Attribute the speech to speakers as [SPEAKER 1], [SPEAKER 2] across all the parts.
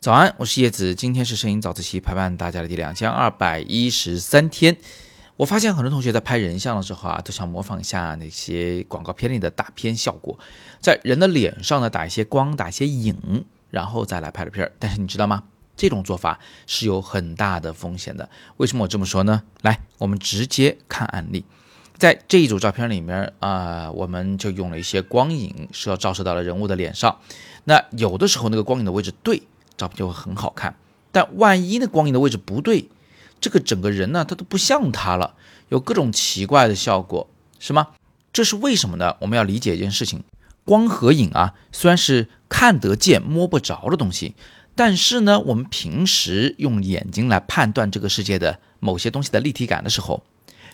[SPEAKER 1] 早安，我是叶子，今天是摄影早自习陪伴大家的第两千二百一十三天。我发现很多同学在拍人像的时候啊，都想模仿一下那些广告片里的大片效果，在人的脸上呢打一些光，打一些影，然后再来拍的片儿。但是你知道吗？这种做法是有很大的风险的。为什么我这么说呢？来，我们直接看案例。在这一组照片里面啊，我们就用了一些光影，是要照射到了人物的脸上。那有的时候那个光影的位置对。照片就会很好看，但万一那光影的位置不对，这个整个人呢，他都不像他了，有各种奇怪的效果，是吗？这是为什么呢？我们要理解一件事情，光和影啊，虽然是看得见摸不着的东西，但是呢，我们平时用眼睛来判断这个世界的某些东西的立体感的时候，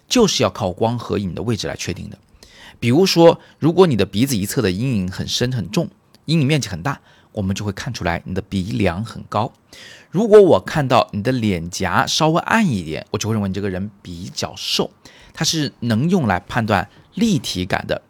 [SPEAKER 1] 就是要靠光和影的位置来确定的。比如说，如果你的鼻子一侧的阴影很深很重，阴影面积很大。我们就会看出来你的鼻梁很高。如果我看到你的脸颊稍微暗一点，我就会认为你这个人比较瘦。它是能用来判断立体感的。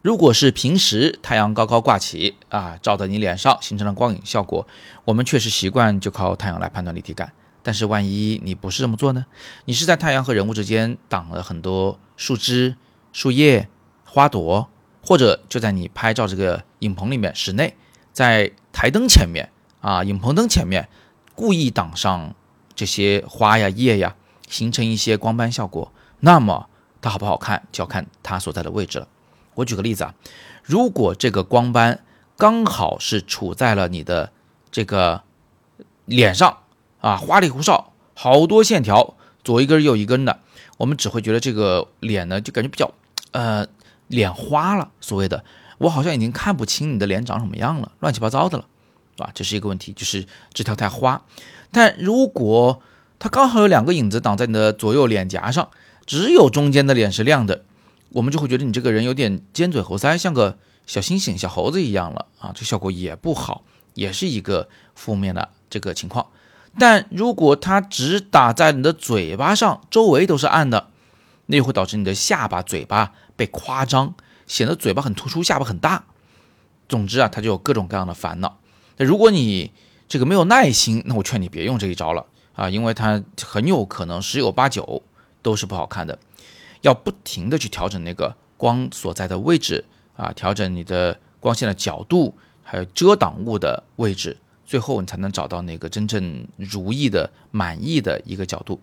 [SPEAKER 1] 如果是平时太阳高高挂起啊，照在你脸上形成了光影效果，我们确实习惯就靠太阳来判断立体感。但是万一你不是这么做呢？你是在太阳和人物之间挡了很多树枝、树叶、花朵，或者就在你拍照这个影棚里面室内。在台灯前面啊，影棚灯前面，故意挡上这些花呀、叶呀，形成一些光斑效果。那么它好不好看，就要看它所在的位置了。我举个例子啊，如果这个光斑刚好是处在了你的这个脸上啊，花里胡哨，好多线条，左一根右一根的，我们只会觉得这个脸呢，就感觉比较呃脸花了，所谓的。我好像已经看不清你的脸长什么样了，乱七八糟的了，啊，这是一个问题，就是枝条太花。但如果它刚好有两个影子挡在你的左右脸颊上，只有中间的脸是亮的，我们就会觉得你这个人有点尖嘴猴腮，像个小猩猩、小猴子一样了啊，这效果也不好，也是一个负面的这个情况。但如果它只打在你的嘴巴上，周围都是暗的，那就会导致你的下巴、嘴巴被夸张。显得嘴巴很突出，下巴很大。总之啊，他就有各种各样的烦恼。那如果你这个没有耐心，那我劝你别用这一招了啊，因为它很有可能十有八九都是不好看的。要不停的去调整那个光所在的位置啊，调整你的光线的角度，还有遮挡物的位置，最后你才能找到那个真正如意的、满意的一个角度。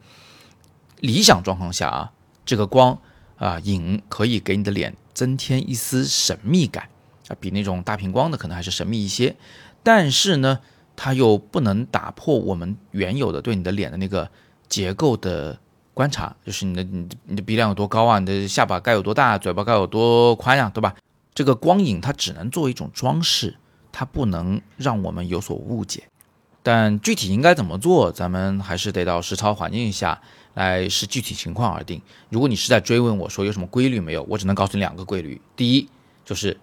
[SPEAKER 1] 理想状况下啊，这个光啊影可以给你的脸。增添一丝神秘感啊，比那种大屏光的可能还是神秘一些，但是呢，它又不能打破我们原有的对你的脸的那个结构的观察，就是你的你的鼻梁有多高啊，你的下巴该有多大，嘴巴该有多宽呀，对吧？这个光影它只能作为一种装饰，它不能让我们有所误解。但具体应该怎么做，咱们还是得到实操环境下。来视具体情况而定。如果你是在追问我说有什么规律没有，我只能告诉你两个规律：第一，就是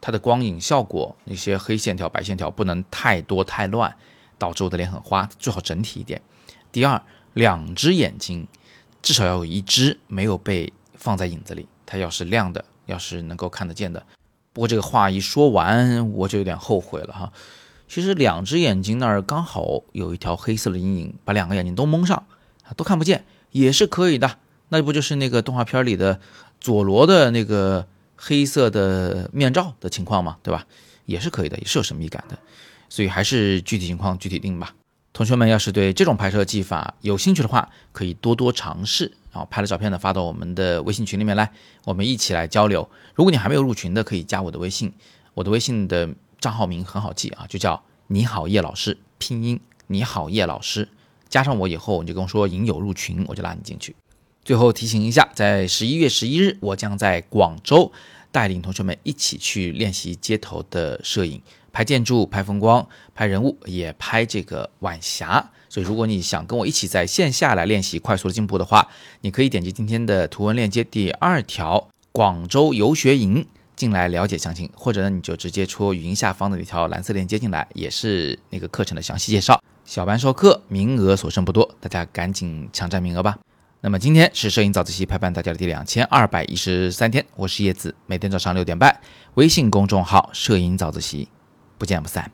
[SPEAKER 1] 它的光影效果，那些黑线条、白线条不能太多太乱，导致我的脸很花，最好整体一点；第二，两只眼睛至少要有一只没有被放在影子里，它要是亮的，要是能够看得见的。不过这个话一说完，我就有点后悔了哈。其实两只眼睛那儿刚好有一条黑色的阴影，把两个眼睛都蒙上，都看不见。也是可以的，那不就是那个动画片里的佐罗的那个黑色的面罩的情况吗？对吧？也是可以的，也是有神秘感的，所以还是具体情况具体定吧。同学们要是对这种拍摄技法有兴趣的话，可以多多尝试，好拍了照片呢发到我们的微信群里面来，我们一起来交流。如果你还没有入群的，可以加我的微信，我的微信的账号名很好记啊，就叫你好叶老师，拼音你好叶老师。加上我以后，你就跟我说引友入群，我就拉你进去。最后提醒一下，在十一月十一日，我将在广州带领同学们一起去练习街头的摄影，拍建筑、拍风光、拍人物，也拍这个晚霞。所以，如果你想跟我一起在线下来练习快速进步的话，你可以点击今天的图文链接第二条“广州游学营”进来了解详情，或者呢，你就直接戳语音下方的那条蓝色链接进来，也是那个课程的详细介绍。小班授课，名额所剩不多，大家赶紧抢占名额吧！那么今天是摄影早自习陪伴大家的第两千二百一十三天，我是叶子，每天早上六点半，微信公众号“摄影早自习”，不见不散。